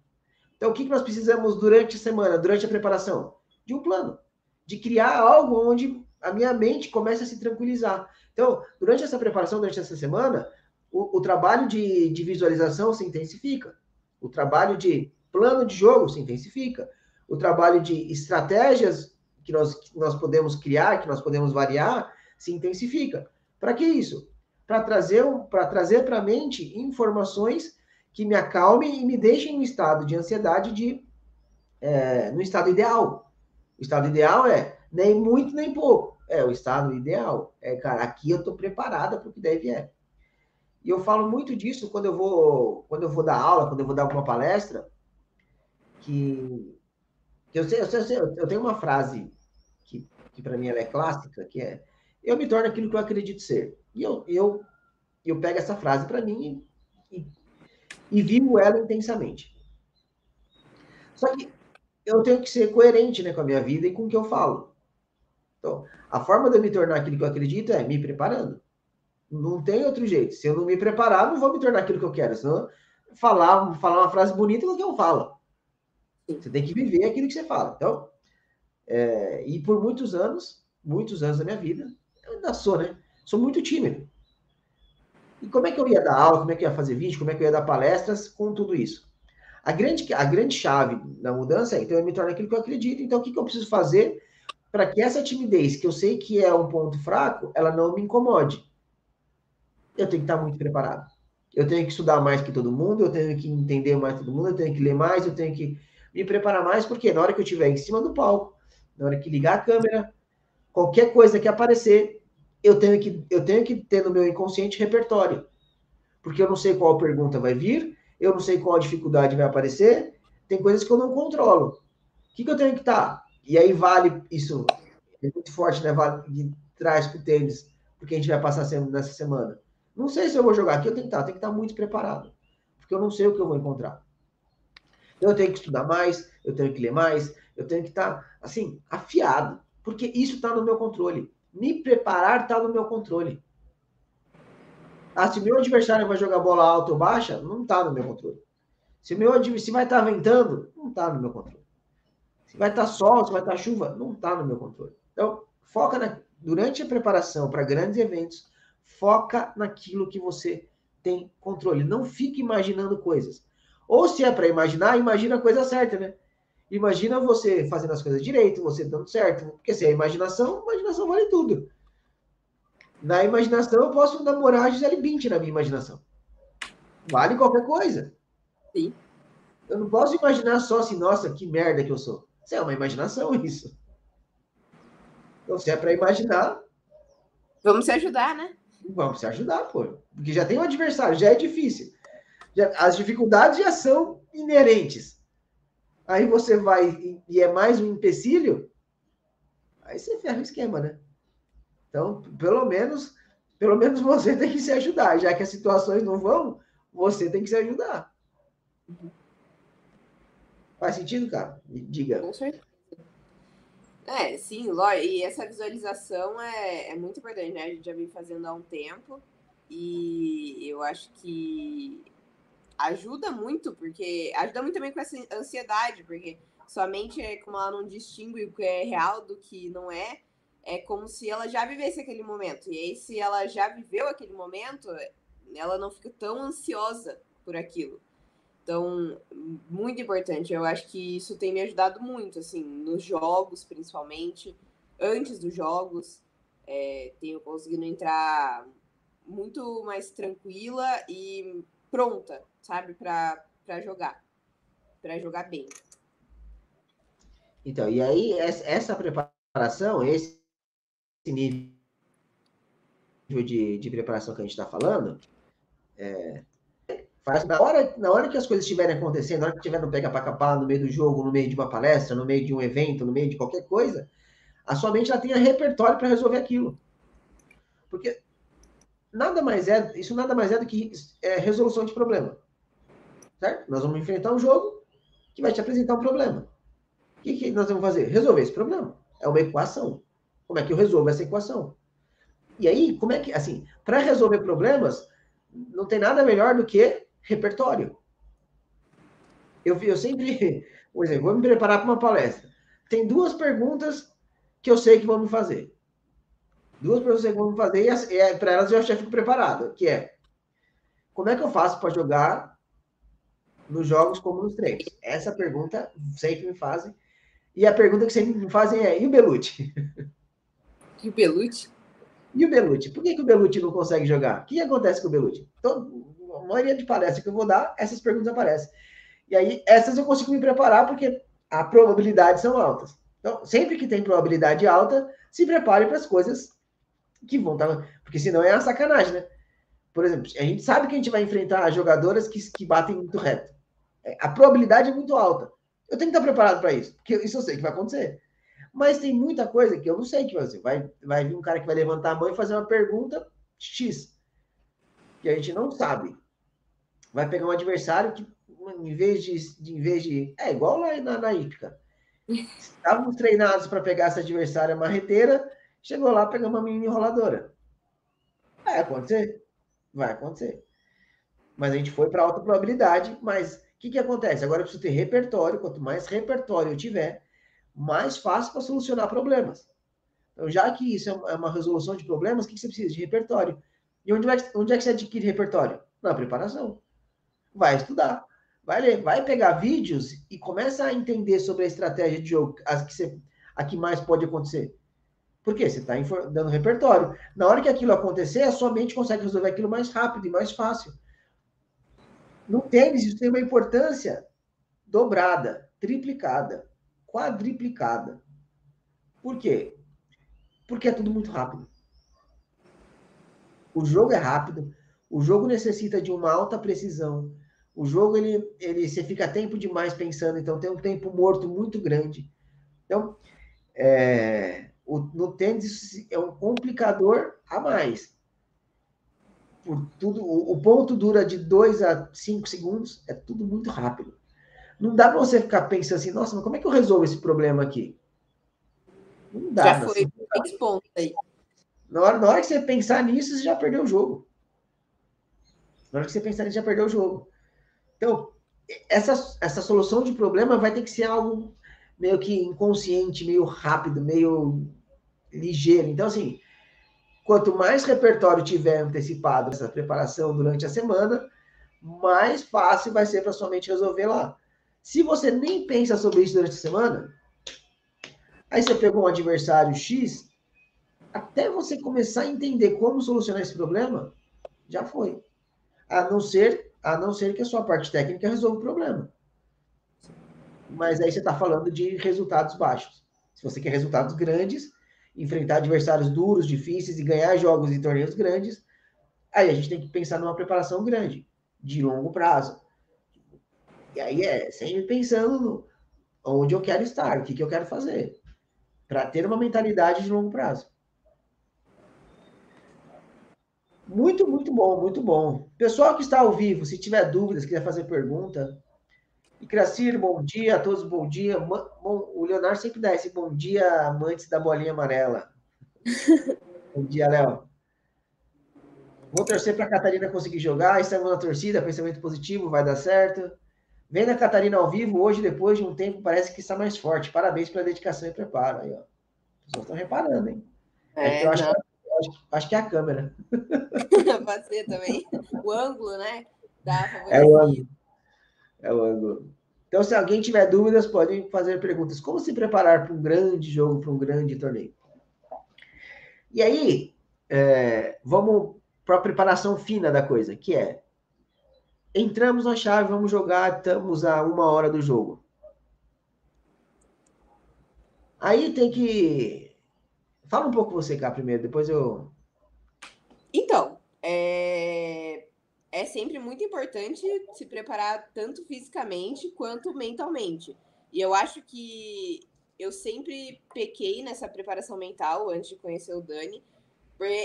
Então, o que, que nós precisamos durante a semana, durante a preparação? De um plano de criar algo onde a minha mente comece a se tranquilizar. Então, durante essa preparação, durante essa semana, o, o trabalho de, de visualização se intensifica, o trabalho de plano de jogo se intensifica, o trabalho de estratégias que nós, que nós podemos criar, que nós podemos variar, se intensifica. Para que isso? Para trazer para trazer a mente informações que me acalmem e me deixem no estado de ansiedade de é, no estado ideal O estado ideal é nem muito nem pouco. É o estado ideal. É, cara, aqui eu estou preparada para o que deve é. E eu falo muito disso quando eu vou quando eu vou dar aula, quando eu vou dar alguma palestra, que, eu, sei, eu, sei, eu tenho uma frase que, que para mim ela é clássica, que é eu me torno aquilo que eu acredito ser. E eu, eu, eu pego essa frase para mim e, e, e vivo ela intensamente. Só que eu tenho que ser coerente né, com a minha vida e com o que eu falo. Então, a forma de eu me tornar aquilo que eu acredito é me preparando. Não tem outro jeito. Se eu não me preparar, não vou me tornar aquilo que eu quero. Senão, falar, falar uma frase bonita é o que eu falo. Você tem que viver aquilo que você fala. Então, é, e por muitos anos, muitos anos da minha vida, eu ainda sou, né? Sou muito tímido. E como é que eu ia dar aula, como é que eu ia fazer vídeo, como é que eu ia dar palestras com tudo isso? A grande, a grande chave da mudança é, então, eu me torno aquilo que eu acredito. Então, o que, que eu preciso fazer para que essa timidez, que eu sei que é um ponto fraco, ela não me incomode? Eu tenho que estar muito preparado. Eu tenho que estudar mais que todo mundo, eu tenho que entender mais que todo mundo, eu tenho que ler mais, eu tenho que me preparar mais, porque na hora que eu estiver em cima do palco, na hora que ligar a câmera, qualquer coisa que aparecer, eu tenho que, eu tenho que ter no meu inconsciente repertório. Porque eu não sei qual pergunta vai vir, eu não sei qual dificuldade vai aparecer, tem coisas que eu não controlo. O que, que eu tenho que estar? E aí vale isso, é muito forte, né? Vale, de trás para o tênis, porque a gente vai passar nessa semana. Não sei se eu vou jogar aqui, eu tenho que estar, tá, tenho que estar muito preparado, porque eu não sei o que eu vou encontrar. Eu tenho que estudar mais, eu tenho que ler mais, eu tenho que estar, assim, afiado, porque isso está no meu controle. Me preparar está no meu controle. Ah, se meu adversário vai jogar bola alta ou baixa, não está no meu controle. Se meu se vai estar tá ventando, não está no meu controle. Se vai estar tá sol, se vai estar tá chuva, não está no meu controle. Então, foca na, durante a preparação para grandes eventos, foca naquilo que você tem controle. Não fique imaginando coisas. Ou se é para imaginar, imagina a coisa certa, né? Imagina você fazendo as coisas direito, você dando certo. Porque se é imaginação, imaginação vale tudo. Na imaginação, eu posso namorar a Gisele Bint na minha imaginação. Vale qualquer coisa. Sim. Eu não posso imaginar só assim, nossa, que merda que eu sou. Isso é uma imaginação, isso. Então, se é para imaginar. Vamos se ajudar, né? Vamos se ajudar, pô. Porque já tem um adversário, já é difícil. Já, as dificuldades já são inerentes. Aí você vai e é mais um empecilho, aí você ferra o esquema, né? Então, pelo menos, pelo menos você tem que se ajudar, já que as situações não vão, você tem que se ajudar. Faz sentido, cara? Diga. Com certeza. É, sim, e essa visualização é, é muito importante, né? A gente já vem fazendo há um tempo e eu acho que ajuda muito, porque ajuda muito também com essa ansiedade, porque sua mente, é como ela não distingue o que é real do que não é, é como se ela já vivesse aquele momento. E aí, se ela já viveu aquele momento, ela não fica tão ansiosa por aquilo. Então, muito importante. Eu acho que isso tem me ajudado muito, assim, nos jogos, principalmente. Antes dos jogos, é, tenho conseguido entrar muito mais tranquila e pronta, sabe, para jogar, para jogar bem. Então, e aí essa preparação, esse nível de, de preparação que a gente está falando, é, faz na hora, na hora que as coisas estiverem acontecendo, na hora que estiver no pega para capar, no meio do jogo, no meio de uma palestra, no meio de um evento, no meio de qualquer coisa, a sua mente ela tenha repertório para resolver aquilo. Porque nada mais é, isso nada mais é do que é, resolução de problema. Certo? Nós vamos enfrentar um jogo que vai te apresentar um problema. O que, que nós vamos fazer? Resolver esse problema. É uma equação. Como é que eu resolvo essa equação? E aí, como é que, assim, para resolver problemas, não tem nada melhor do que repertório. Eu, eu sempre, por exemplo, vou me preparar para uma palestra. Tem duas perguntas que eu sei que vão me fazer. Duas perguntas que vão fazer e é, para elas eu já fico preparado, que é como é que eu faço para jogar nos jogos como nos treinos? Essa pergunta sempre me fazem. E a pergunta que sempre me fazem é: e o Belucci? E o Belucci? E o Belucci? Por que, que o Belucci não consegue jogar? O que acontece com o Belucci? Então, a maioria de palestras que eu vou dar, essas perguntas aparecem. E aí, essas eu consigo me preparar porque a probabilidade são altas. Então, sempre que tem probabilidade alta, se prepare para as coisas que vão estar. Tá, porque senão é uma sacanagem, né? Por exemplo, a gente sabe que a gente vai enfrentar jogadoras que, que batem muito reto. É, a probabilidade é muito alta. Eu tenho que estar preparado para isso, porque isso eu sei que vai acontecer. Mas tem muita coisa que eu não sei que vai acontecer. Vai, vai vir um cara que vai levantar a mão e fazer uma pergunta X, que a gente não sabe. Vai pegar um adversário que, em vez de. de em vez de é igual lá na, na hípica. Estávamos treinados para pegar essa adversária marreteira, chegou lá pegar uma menina enroladora. Vai acontecer? Vai acontecer. Mas a gente foi para alta probabilidade, mas o que, que acontece? Agora eu preciso ter repertório. Quanto mais repertório eu tiver, mais fácil para solucionar problemas. Então, já que isso é uma resolução de problemas, o que, que você precisa? De repertório. E onde, vai, onde é que você adquire repertório? Na preparação. Vai estudar. Vai ler, vai pegar vídeos e começa a entender sobre a estratégia de jogo, as que você, a que mais pode acontecer. Por quê? Você está dando repertório. Na hora que aquilo acontecer, a sua mente consegue resolver aquilo mais rápido e mais fácil. No tênis, isso tem uma importância dobrada, triplicada, quadriplicada. Por quê? Porque é tudo muito rápido. O jogo é rápido, o jogo necessita de uma alta precisão. O jogo, ele, ele, você fica tempo demais pensando, então tem um tempo morto muito grande. Então, é, o, no tênis, é um complicador a mais. Por tudo, o, o ponto dura de 2 a 5 segundos, é tudo muito rápido. Não dá para você ficar pensando assim, nossa, mas como é que eu resolvo esse problema aqui? Não dá. Já foi assim, ponto aí. Na hora, na hora que você pensar nisso, você já perdeu o jogo. Na hora que você pensar nisso, já perdeu o jogo. Então, essa, essa solução de problema vai ter que ser algo meio que inconsciente, meio rápido, meio ligeiro. Então, assim, quanto mais repertório tiver antecipado essa preparação durante a semana, mais fácil vai ser para sua mente resolver lá. Se você nem pensa sobre isso durante a semana, aí você pegou um adversário X, até você começar a entender como solucionar esse problema, já foi. A não ser, a não ser que a sua parte técnica resolva o problema. Mas aí você está falando de resultados baixos. Se você quer resultados grandes, enfrentar adversários duros, difíceis e ganhar jogos e torneios grandes, aí a gente tem que pensar numa preparação grande, de longo prazo. E aí é sempre pensando no onde eu quero estar, o que, que eu quero fazer, para ter uma mentalidade de longo prazo. Muito, muito bom, muito bom. Pessoal que está ao vivo, se tiver dúvidas, quiser fazer pergunta. E Cracir, bom dia a todos, bom dia. Bom, o Leonardo sempre dá esse bom dia, amantes da bolinha amarela. bom dia, Léo. Vou torcer para a Catarina conseguir jogar. Estamos na torcida, pensamento positivo, vai dar certo. Vendo a Catarina ao vivo hoje, depois de um tempo, parece que está mais forte. Parabéns pela dedicação e preparo. Aí, ó. As pessoas estão reparando, hein? É, é eu acho, acho, acho, que é a câmera. Pode ser também. O ângulo, né? É o ângulo. É o ângulo. Então, se alguém tiver dúvidas, podem fazer perguntas. Como se preparar para um grande jogo, para um grande torneio? E aí, é, vamos para a preparação fina da coisa, que é Entramos na chave, vamos jogar, estamos a uma hora do jogo. Aí tem que. Fala um pouco você cá primeiro, depois eu. Então, é... é sempre muito importante se preparar tanto fisicamente quanto mentalmente. E eu acho que eu sempre pequei nessa preparação mental antes de conhecer o Dani.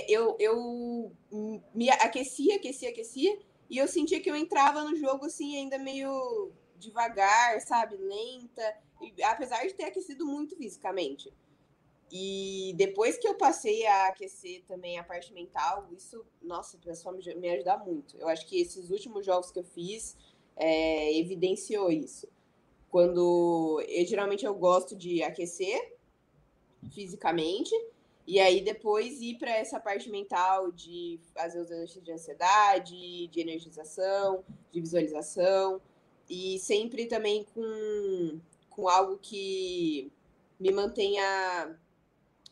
Eu, eu me aquecia, aquecia, aquecia, e eu sentia que eu entrava no jogo assim, ainda meio devagar, sabe? Lenta. E, apesar de ter aquecido muito fisicamente. E depois que eu passei a aquecer também a parte mental, isso, nossa, a me ajudar muito. Eu acho que esses últimos jogos que eu fiz é, evidenciou isso. Quando eu geralmente eu gosto de aquecer fisicamente e aí depois ir para essa parte mental de fazer os exercícios de ansiedade, de energização, de visualização. E sempre também com, com algo que me mantenha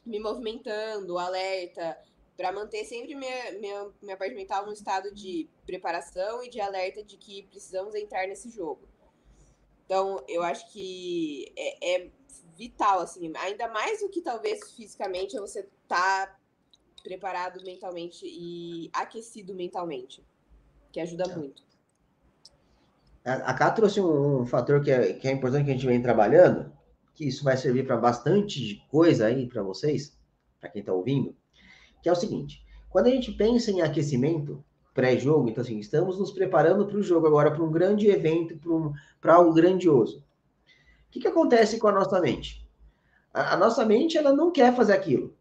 me movimentando, alerta, para manter sempre minha, minha, minha parte mental no estado de preparação e de alerta de que precisamos entrar nesse jogo. Então, eu acho que é, é, vital, assim, ainda mais do que talvez fisicamente, é você estar tá preparado mentalmente e aquecido mentalmente, que ajuda é. muito. A Cá trouxe um, um fator que é, que é importante que a gente vem trabalhando, que isso vai servir para bastante coisa aí para vocês, para quem está ouvindo, que é o seguinte: quando a gente pensa em aquecimento pré-jogo, então assim, estamos nos preparando para o jogo agora, para um grande evento, para um, algo grandioso. O que, que acontece com a nossa mente? A, a nossa mente ela não quer fazer aquilo.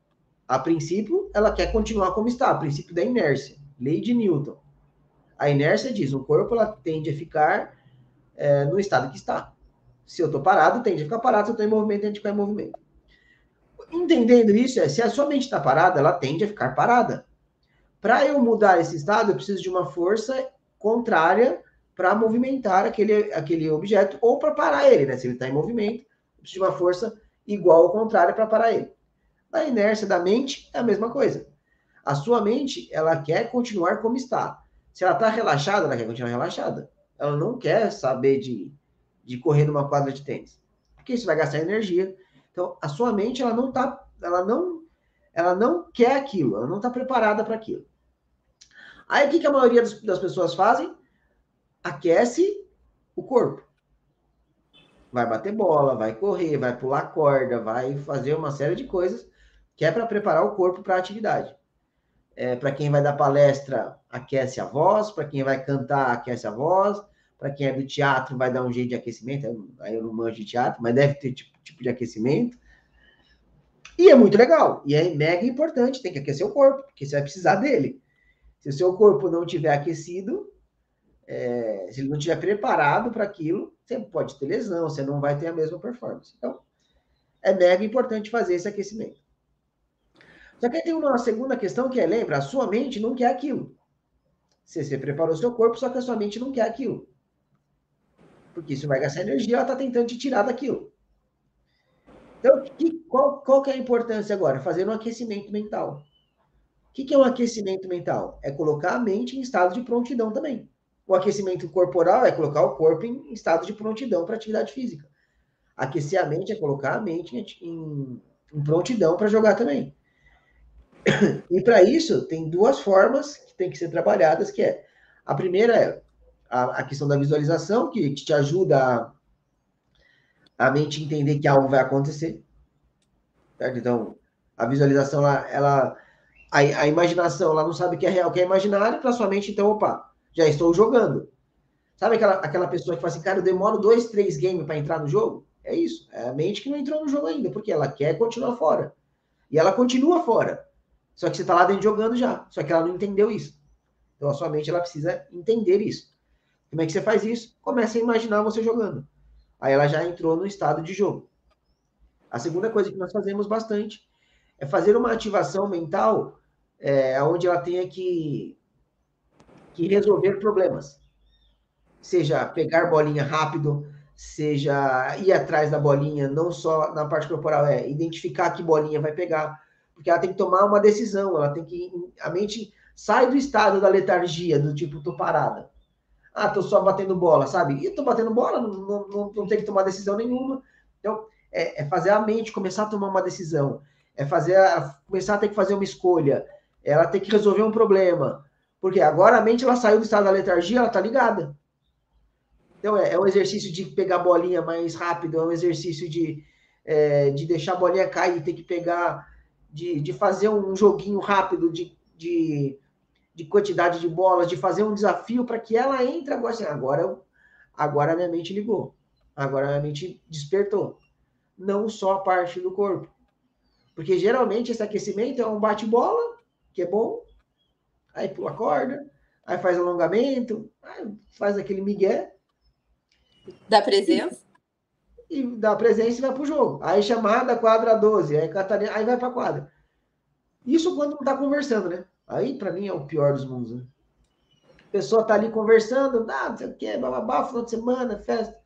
A princípio, ela quer continuar como está, a princípio da inércia, lei de Newton. A inércia diz, o corpo ela tende a ficar é, no estado que está. Se eu estou parado, tende a ficar parado, se eu estou em movimento, tende a ficar em movimento. Entendendo isso, é, se a sua mente está parada, ela tende a ficar parada. Para eu mudar esse estado, eu preciso de uma força contrária para movimentar aquele, aquele objeto ou para parar ele, né? Se ele está em movimento, eu preciso de uma força igual ou contrária para parar ele. Na inércia da mente, é a mesma coisa. A sua mente, ela quer continuar como está. Se ela está relaxada, ela quer continuar relaxada. Ela não quer saber de, de correr numa quadra de tênis. Porque isso vai gastar energia. Então, a sua mente, ela não tá, ela não, ela não quer aquilo, ela não está preparada para aquilo. Aí, o que, que a maioria das, das pessoas fazem? Aquece o corpo vai bater bola, vai correr, vai pular corda, vai fazer uma série de coisas que é para preparar o corpo para a atividade. É, para quem vai dar palestra, aquece a voz, para quem vai cantar, aquece a voz, para quem é do teatro, vai dar um jeito de aquecimento. Aí eu não manjo de teatro, mas deve ter tipo, tipo de aquecimento. E é muito legal, e é mega importante, tem que aquecer o corpo, porque você vai precisar dele. Se o seu corpo não tiver aquecido, é, se ele não estiver preparado para aquilo, você pode ter lesão, você não vai ter a mesma performance. Então, é mega importante fazer esse aquecimento. Só que aí tem uma segunda questão que é, lembra, a sua mente não quer aquilo. Você, você preparou o seu corpo, só que a sua mente não quer aquilo. Porque isso vai gastar energia, ela está tentando te tirar daquilo. Então, que, qual, qual que é a importância agora? Fazer um aquecimento mental. O que, que é um aquecimento mental? É colocar a mente em estado de prontidão também. O aquecimento corporal é colocar o corpo em estado de prontidão para atividade física. Aquecer a mente é colocar a mente em, em, em prontidão para jogar também. E para isso, tem duas formas que tem que ser trabalhadas, que é, a primeira é a, a questão da visualização, que te ajuda a, a mente entender que algo vai acontecer. Certo? Então, a visualização, ela, ela a, a, imaginação, ela não sabe o que é real, o que é imaginário, para sua mente, então, opa, já estou jogando. Sabe aquela, aquela pessoa que fala assim, cara, eu demoro dois, três games para entrar no jogo? É isso, é a mente que não entrou no jogo ainda, porque ela quer continuar fora. E ela continua fora. Só que você está lá dentro jogando já. Só que ela não entendeu isso. Então a sua mente ela precisa entender isso. Como é que você faz isso? Começa a imaginar você jogando. Aí ela já entrou no estado de jogo. A segunda coisa que nós fazemos bastante é fazer uma ativação mental é, onde ela tenha que, que resolver problemas. Seja pegar bolinha rápido, seja ir atrás da bolinha, não só na parte corporal, é identificar que bolinha vai pegar, porque ela tem que tomar uma decisão, ela tem que. A mente sai do estado da letargia, do tipo, tô parada. Ah, tô só batendo bola, sabe? E tô batendo bola, não, não, não tem que tomar decisão nenhuma. Então, é, é, fazer a mente começar a tomar uma decisão. É fazer a, começar a ter que fazer uma escolha. Ela tem que resolver um problema. Porque agora a mente ela saiu do estado da letargia, ela tá ligada. Então, é, é um exercício de pegar a bolinha mais rápido, é um exercício de, é, de deixar a bolinha cair, ter que pegar de, de fazer um joguinho rápido de, de, de quantidade de bolas, de fazer um desafio para que ela entre agora assim, agora, agora a minha mente ligou, agora a minha mente despertou. Não só a parte do corpo. Porque geralmente esse aquecimento é um bate-bola, que é bom, aí pula a corda, aí faz alongamento, faz aquele migué. Da presença? e dá presença e vai pro jogo. Aí chamada quadra 12, aí Catarina, aí vai pra quadra. Isso quando não tá conversando, né? Aí para mim é o pior dos mundos, né? A pessoa tá ali conversando, ah, não sei o que, bababá, final de semana, festa.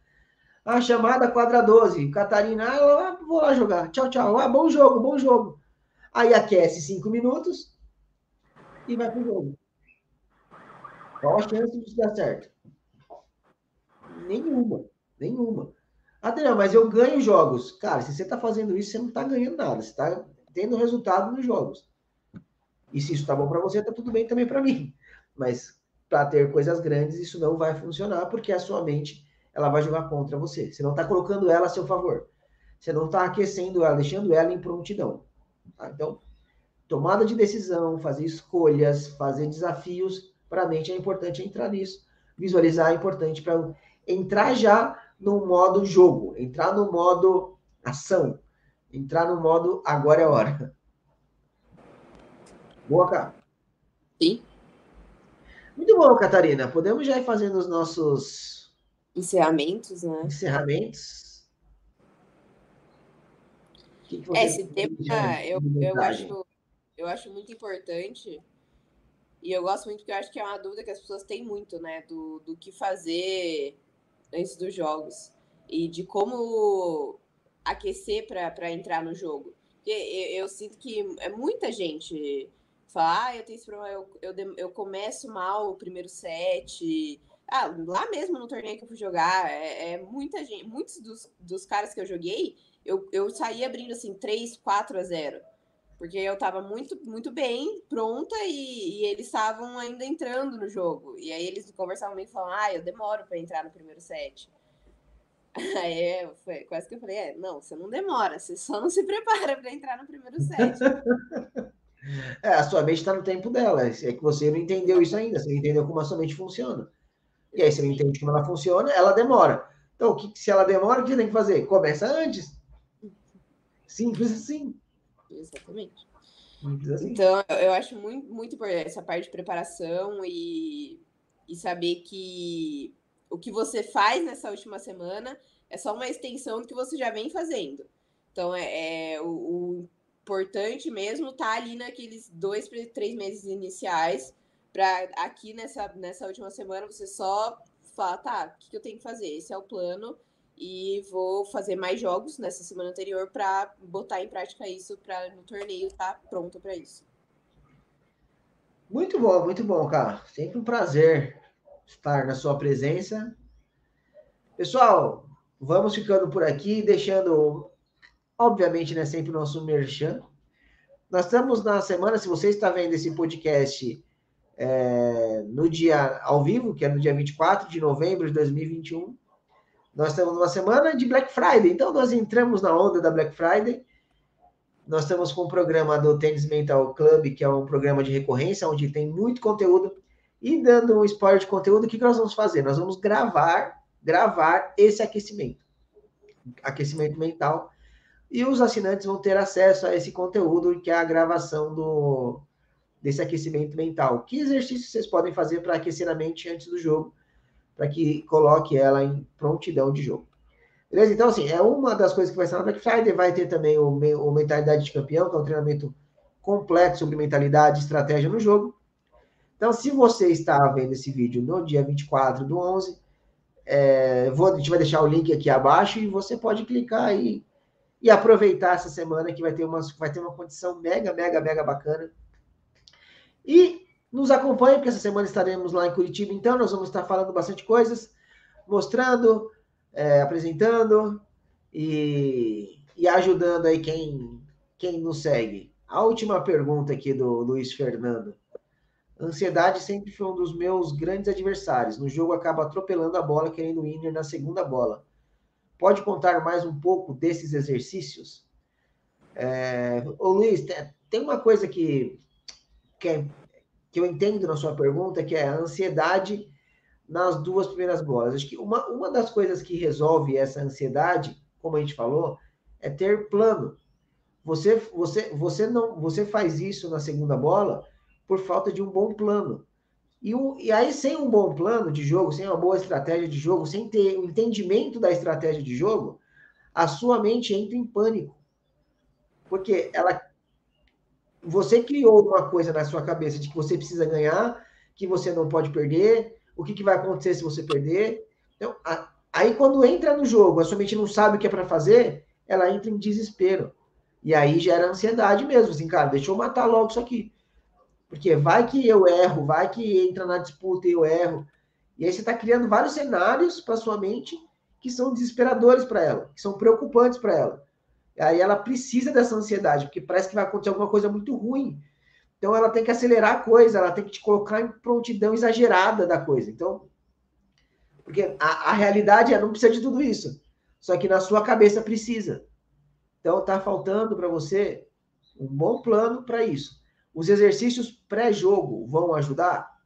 Ah, chamada quadra 12, Catarina, ah, eu vou lá jogar. Tchau, tchau. Ah, bom jogo, bom jogo. Aí aquece cinco minutos e vai pro jogo. Qual a chance de dar certo? Nenhuma. Nenhuma. Adriano, mas eu ganho jogos. Cara, se você está fazendo isso, você não está ganhando nada. Você está tendo resultado nos jogos. E se isso está bom para você, está tudo bem também para mim. Mas para ter coisas grandes, isso não vai funcionar, porque a sua mente ela vai jogar contra você. Você não está colocando ela a seu favor. Você não está aquecendo ela, deixando ela em prontidão. Tá? Então, tomada de decisão, fazer escolhas, fazer desafios, para a mente é importante entrar nisso. Visualizar é importante para entrar já no modo jogo, entrar no modo ação, entrar no modo agora é hora. Boa, cara. Sim. Muito bom, Catarina. Podemos já ir fazendo os nossos encerramentos, né? Encerramentos. Que que é, esse tema eu, eu, acho, eu acho muito importante. E eu gosto muito porque eu acho que é uma dúvida que as pessoas têm muito, né? Do, do que fazer antes dos jogos e de como aquecer para entrar no jogo. Porque eu, eu, sinto que é muita gente fala, ah, eu tenho esse problema, eu, eu, eu começo mal o primeiro set. Ah, lá mesmo no torneio que eu fui jogar, é, é muita gente, muitos dos, dos caras que eu joguei, eu, eu saí abrindo assim 3, 4 a 0. Porque eu tava muito, muito bem, pronta, e, e eles estavam ainda entrando no jogo. E aí eles conversavam comigo e falavam, ah, eu demoro para entrar no primeiro set. Aí foi quase que eu falei, é, não, você não demora, você só não se prepara para entrar no primeiro set. é, a sua mente está no tempo dela, é que você não entendeu isso ainda, você não entendeu como a sua mente funciona. E aí você não entende como ela funciona, ela demora. Então, o que, se ela demora, o que você tem que fazer? Começa antes. Simples assim. Exatamente. Assim. Então, eu acho muito, muito importante essa parte de preparação e, e saber que o que você faz nessa última semana é só uma extensão do que você já vem fazendo. Então, é, é o, o, importante mesmo tá ali naqueles dois, três meses iniciais, para aqui nessa, nessa última semana você só falar, tá, o que, que eu tenho que fazer? Esse é o plano e vou fazer mais jogos nessa semana anterior para botar em prática isso para no torneio estar tá pronto para isso. Muito bom, muito bom, cara. Sempre um prazer estar na sua presença. Pessoal, vamos ficando por aqui, deixando, obviamente, né, sempre o nosso merchan. Nós estamos na semana, se você está vendo esse podcast é, no dia ao vivo, que é no dia 24 de novembro de 2021, nós estamos numa semana de Black Friday, então nós entramos na onda da Black Friday. Nós estamos com o programa do Tênis Mental Club, que é um programa de recorrência, onde tem muito conteúdo. E dando um spoiler de conteúdo, o que nós vamos fazer? Nós vamos gravar, gravar esse aquecimento. Aquecimento mental. E os assinantes vão ter acesso a esse conteúdo, que é a gravação do, desse aquecimento mental. Que exercícios vocês podem fazer para aquecer a mente antes do jogo? para que coloque ela em prontidão de jogo. Beleza? Então, assim, é uma das coisas que vai ser na Black Friday. Vai ter também o, o Mentalidade de Campeão, que é um treinamento completo sobre mentalidade e estratégia no jogo. Então, se você está vendo esse vídeo no dia 24 do 11, é, vou, a gente vai deixar o link aqui abaixo e você pode clicar aí e aproveitar essa semana que vai ter uma, vai ter uma condição mega, mega, mega bacana. E nos acompanhe, porque essa semana estaremos lá em Curitiba, então nós vamos estar falando bastante coisas, mostrando, é, apresentando e, e ajudando aí quem, quem nos segue. A última pergunta aqui do Luiz Fernando. Ansiedade sempre foi um dos meus grandes adversários. No jogo acaba atropelando a bola, querendo winner na segunda bola. Pode contar mais um pouco desses exercícios? É... Ô Luiz, tem uma coisa que, que é que eu entendo na sua pergunta, que é a ansiedade nas duas primeiras bolas. Acho que uma, uma das coisas que resolve essa ansiedade, como a gente falou, é ter plano. Você, você, você não, você faz isso na segunda bola por falta de um bom plano. E, um, e aí, sem um bom plano de jogo, sem uma boa estratégia de jogo, sem ter o um entendimento da estratégia de jogo, a sua mente entra em pânico. Porque ela você criou uma coisa na sua cabeça de que você precisa ganhar, que você não pode perder, o que, que vai acontecer se você perder. Então, a, aí quando entra no jogo, a sua mente não sabe o que é para fazer, ela entra em desespero. E aí gera ansiedade mesmo, assim, cara, deixa eu matar logo isso aqui. Porque vai que eu erro, vai que entra na disputa e eu erro. E aí você está criando vários cenários para sua mente que são desesperadores para ela, que são preocupantes para ela. Aí ela precisa dessa ansiedade, porque parece que vai acontecer alguma coisa muito ruim. Então ela tem que acelerar a coisa, ela tem que te colocar em prontidão exagerada da coisa. Então, porque a, a realidade é não precisa de tudo isso. Só que na sua cabeça precisa. Então tá faltando para você um bom plano para isso. Os exercícios pré-jogo vão ajudar?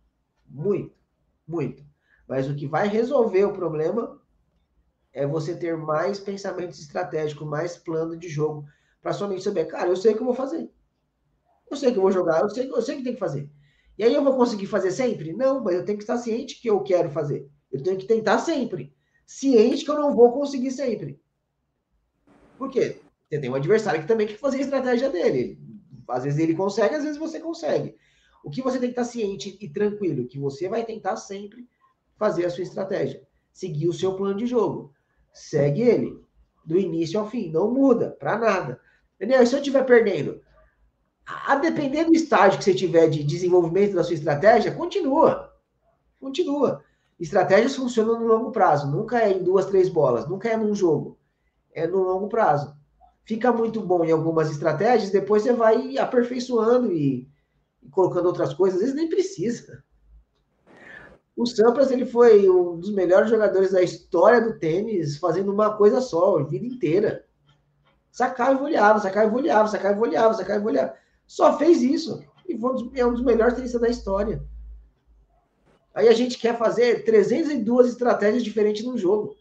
Muito, muito. Mas o que vai resolver o problema é você ter mais pensamentos estratégicos, mais plano de jogo, para sua mente saber, cara, eu sei o que eu vou fazer. Eu sei que eu vou jogar, eu sei, eu sei que tem que fazer. E aí eu vou conseguir fazer sempre? Não, mas eu tenho que estar ciente que eu quero fazer. Eu tenho que tentar sempre. Ciente que eu não vou conseguir sempre. Por quê? Você tem um adversário que também quer fazer a estratégia dele. Às vezes ele consegue, às vezes você consegue. O que você tem que estar ciente e tranquilo, que você vai tentar sempre fazer a sua estratégia, seguir o seu plano de jogo. Segue ele, do início ao fim, não muda para nada. Entendeu? E se eu estiver perdendo, a depender do estágio que você tiver de desenvolvimento da sua estratégia, continua. Continua. Estratégias funcionam no longo prazo, nunca é em duas, três bolas, nunca é num jogo. É no longo prazo. Fica muito bom em algumas estratégias, depois você vai aperfeiçoando e, e colocando outras coisas, às vezes nem precisa. O Sampras ele foi um dos melhores jogadores da história do tênis, fazendo uma coisa só, a vida inteira. Sacava e voleava, sacava e voleava, sacava e voleava, sacava e voleava. Só fez isso. E é um dos melhores tenistas da história. Aí a gente quer fazer 302 estratégias diferentes num jogo.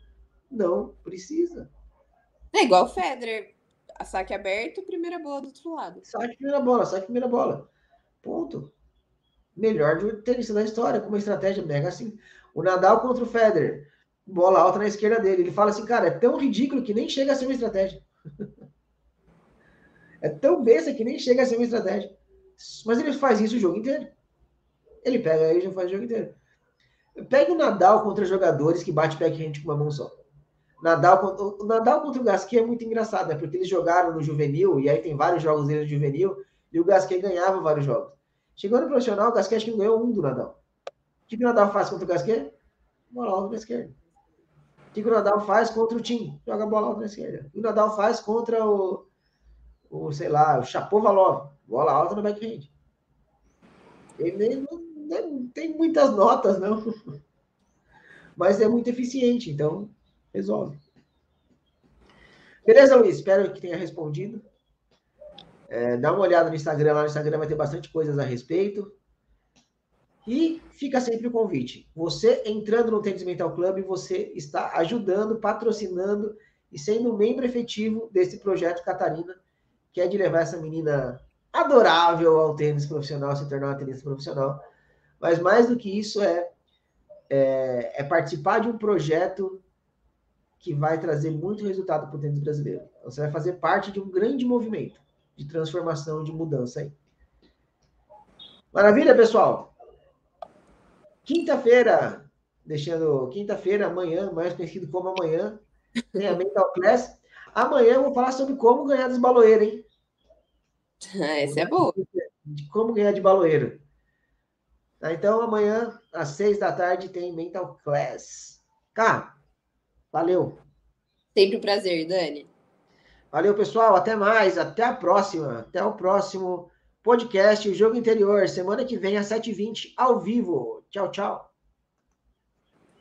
Não, precisa. É igual o Federer. A saque aberto, primeira bola do outro lado. Saque primeira bola, saque primeira bola. Ponto. Melhor tenista da história, com uma estratégia mega assim. O Nadal contra o Federer. Bola alta na esquerda dele. Ele fala assim, cara, é tão ridículo que nem chega a ser uma estratégia. É tão besta que nem chega a ser uma estratégia. Mas ele faz isso o jogo inteiro. Ele pega aí e já faz o jogo inteiro. Pega o Nadal contra jogadores que bate backhand com uma mão só. Nadal, o Nadal contra o Gasquet é muito engraçado, né? Porque eles jogaram no juvenil, e aí tem vários jogos dele no juvenil, e o Gasquet ganhava vários jogos. Chegou no profissional, o Gasquet acho que ganhou um do Nadal. O que, que o Nadal faz contra o Gasquet? Bola alta na esquerda. O que, que o Nadal faz contra o Tim? Joga bola alta na esquerda. O que o Nadal faz contra o, o, sei lá, o Chapovalov, bola alta no backhand. Ele não, não tem muitas notas, não. Mas é muito eficiente, então resolve. Beleza, Luiz? Espero que tenha respondido. É, dá uma olhada no Instagram, lá no Instagram vai ter bastante coisas a respeito. E fica sempre o convite. Você entrando no Tênis Mental Club, você está ajudando, patrocinando e sendo membro efetivo desse projeto Catarina, que é de levar essa menina adorável ao tênis profissional, se tornar uma tenista profissional. Mas mais do que isso é, é, é participar de um projeto que vai trazer muito resultado para o tênis brasileiro. Você vai fazer parte de um grande movimento de transformação, de mudança aí. Maravilha, pessoal? Quinta-feira, deixando quinta-feira, amanhã, mais conhecido como amanhã, tem a Mental Class. Amanhã eu vou falar sobre como ganhar dos baloeiros, hein? Esse é bom. De como ganhar de baloeiro. Tá, então, amanhã, às seis da tarde, tem Mental Class. Cá, valeu. Sempre um prazer, Dani. Valeu, pessoal. Até mais. Até a próxima. Até o próximo podcast, o Jogo Interior. Semana que vem, às 7h20, ao vivo. Tchau, tchau.